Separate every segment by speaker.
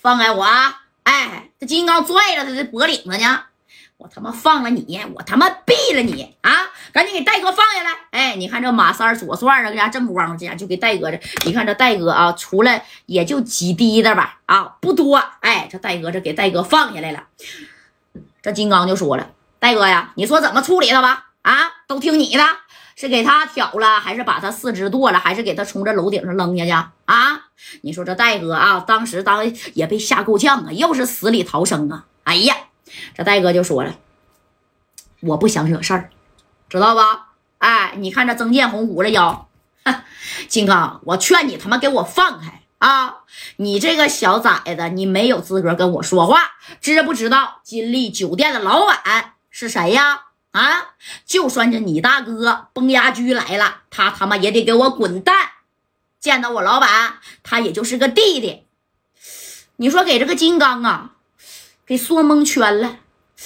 Speaker 1: 放开我啊！哎，这金刚拽着他的脖领子呢。我他妈放了你，我他妈毙了你啊！赶紧给戴哥放下来！哎，你看这马三左转啊，这家正光，这家就给戴哥这。你看这戴哥啊，出来也就几滴的吧，啊，不多。哎，这戴哥这给戴哥放下来了。这金刚就说了：“戴哥呀，你说怎么处理他吧？啊，都听你的，是给他挑了，还是把他四肢剁了，还是给他从这楼顶上扔下去？啊？你说这戴哥啊，当时当也被吓够呛啊，又是死里逃生啊！哎呀！”这戴哥就说了：“我不想惹事儿，知道吧？哎，你看这曾建红捂着腰，金刚，我劝你他妈给我放开啊！你这个小崽子，你没有资格跟我说话，知不知道？金利酒店的老板是谁呀？啊，就算是你大哥崩牙驹来了，他他妈也得给我滚蛋！见到我老板，他也就是个弟弟。你说给这个金刚啊？”给说蒙圈了，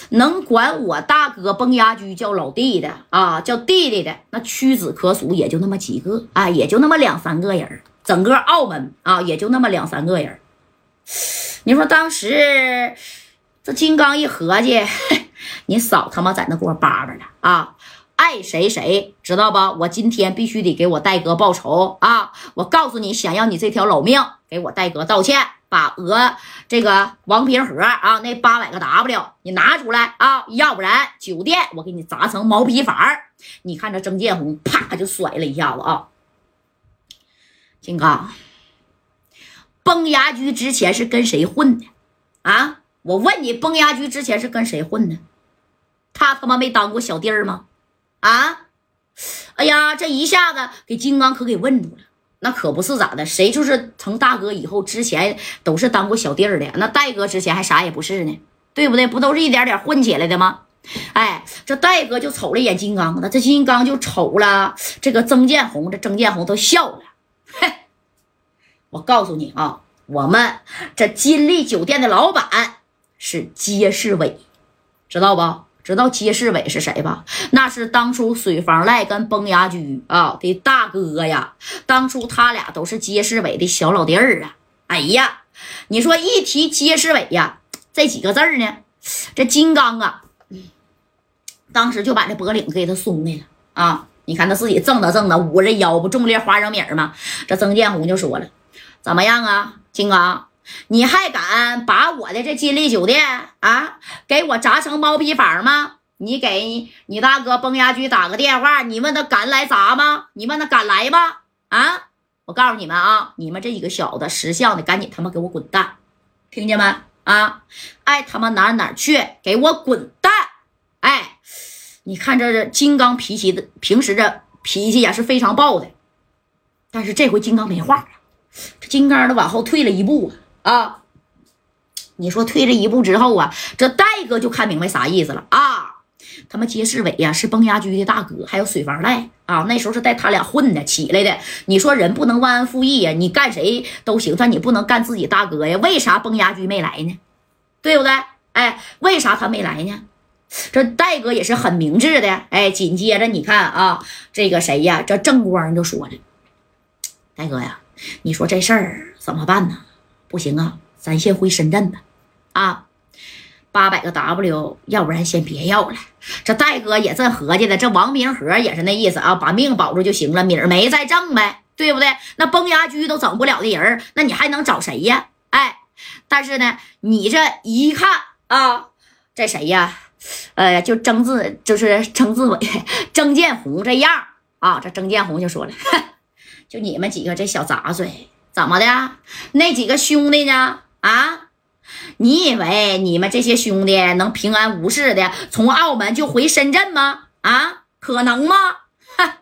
Speaker 1: 能管我大哥崩牙驹叫老弟的啊，叫弟弟的那屈指可数，也就那么几个啊，也就那么两三个人整个澳门啊，也就那么两三个人你说当时这金刚一合计，你少他妈在那给我叭叭了啊！爱谁谁知道吧？我今天必须得给我戴哥报仇啊！我告诉你，想要你这条老命，给我戴哥道歉。把鹅这个王平和啊，那八百个 W 你拿出来啊，要不然酒店我给你砸成毛坯房你看这曾建红啪就甩了一下子啊，金刚，崩牙驹之前是跟谁混的啊？我问你，崩牙驹之前是跟谁混的？他他妈没当过小弟儿吗？啊？哎呀，这一下子给金刚可给问住了。那可不是咋的，谁就是成大哥以后，之前都是当过小弟儿的。那戴哥之前还啥也不是呢，对不对？不都是一点点混起来的吗？哎，这戴哥就瞅了一眼金刚，那这金刚就瞅了这个曾建红，这曾建红都笑了。嘿，我告诉你啊，我们这金利酒店的老板是街市伟，知道不？知道街市委是谁吧？那是当初水房赖跟崩牙驹啊的大哥呀。当初他俩都是街市委的小老弟儿啊。哎呀，你说一提街市委呀，这几个字儿呢，这金刚啊，当时就把这脖领给他松开了啊。你看他自己挣的挣的，捂着腰不种粒花生米吗？这曾建红就说了：“怎么样啊，金刚？”你还敢把我的这金利酒店啊，给我砸成毛坯房吗？你给你大哥崩牙驹打个电话，你问他敢来砸吗？你问他敢来吗？啊！我告诉你们啊，你们这几个小子识相的，赶紧他妈给我滚蛋，听见没？啊！爱他妈哪哪去，给我滚蛋！哎，你看这金刚脾气的，平时这脾气也是非常暴的，但是这回金刚没话了，这金刚都往后退了一步啊。啊！你说退这一步之后啊，这戴哥就看明白啥意思了啊！他妈街市委呀，是崩牙驹的大哥，还有水房赖啊，那时候是带他俩混的起来的。你说人不能忘恩负义呀，你干谁都行，但你不能干自己大哥呀。为啥崩牙驹没来呢？对不对？哎，为啥他没来呢？这戴哥也是很明智的。哎，紧接着你看啊，这个谁呀？这正光就说了：“戴哥呀，你说这事儿怎么办呢？”不行啊，咱先回深圳吧。啊，八百个 W，要不然先别要了。这戴哥也正合计的，这王明和也是那意思啊，把命保住就行了，米儿没再挣呗，对不对？那崩牙驹都整不了的人，那你还能找谁呀？哎，但是呢，你这一看啊，这谁呀？呃，就曾志，就是曾志伟、曾建红这样啊。这曾建红就说了，就你们几个这小杂碎。怎么的？那几个兄弟呢？啊，你以为你们这些兄弟能平安无事的从澳门就回深圳吗？啊，可能吗？哈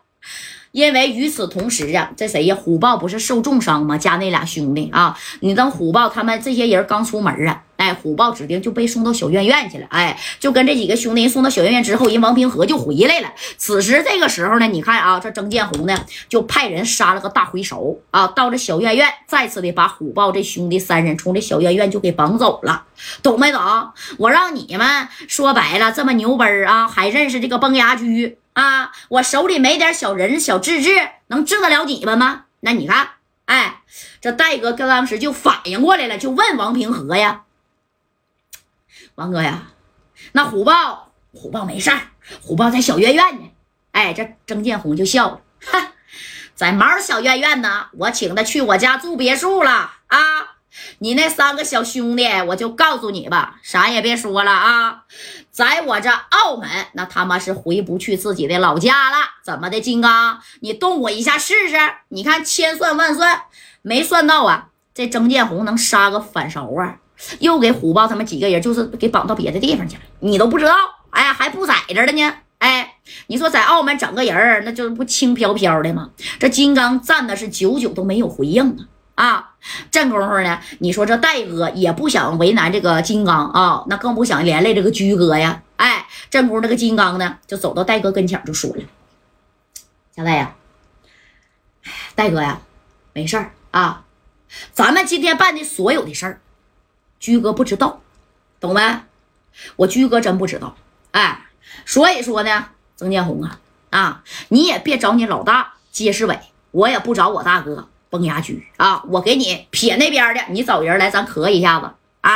Speaker 1: 因为与此同时啊，这谁呀？虎豹不是受重伤吗？加那俩兄弟啊，你等虎豹他们这些人刚出门啊，哎，虎豹指定就被送到小院院去了，哎，就跟这几个兄弟送到小院院之后，人王平和就回来了。此时这个时候呢，你看啊，这曾建红呢就派人杀了个大回手啊，到这小院院，再次的把虎豹这兄弟三人从这小院院就给绑走了，懂没懂？我让你们说白了这么牛奔啊，还认识这个崩牙驹。啊！我手里没点小人小智智，能治得了你们吗？那你看，哎，这戴哥跟当时就反应过来了，就问王平和呀：“王哥呀，那虎豹，虎豹没事儿，虎豹在小院院呢。”哎，这曾建红就笑了，哈，在毛小院院呢，我请他去我家住别墅了啊。你那三个小兄弟，我就告诉你吧，啥也别说了啊，在我这澳门，那他妈是回不去自己的老家了。怎么的，金刚，你动我一下试试？你看千算万算，没算到啊，这曾建红能杀个反勺啊，又给虎豹他们几个人就是给绑到别的地方去了，你都不知道，哎，还不在这了呢。哎，你说在澳门整个人儿，那就是不轻飘飘的吗？这金刚站的是久久都没有回应啊！啊，这功夫呢，你说这戴哥也不想为难这个金刚啊，那更不想连累这个居哥呀。哎，这功夫那个金刚呢，就走到戴哥跟前就说了：“小戴呀，戴哥呀，没事儿啊，咱们今天办的所有的事儿，居哥不知道，懂没？我居哥真不知道。哎。”所以说呢，曾建红啊，啊，你也别找你老大街世伟，我也不找我大哥崩牙驹啊，我给你撇那边的，你找人来，咱磕一下子啊。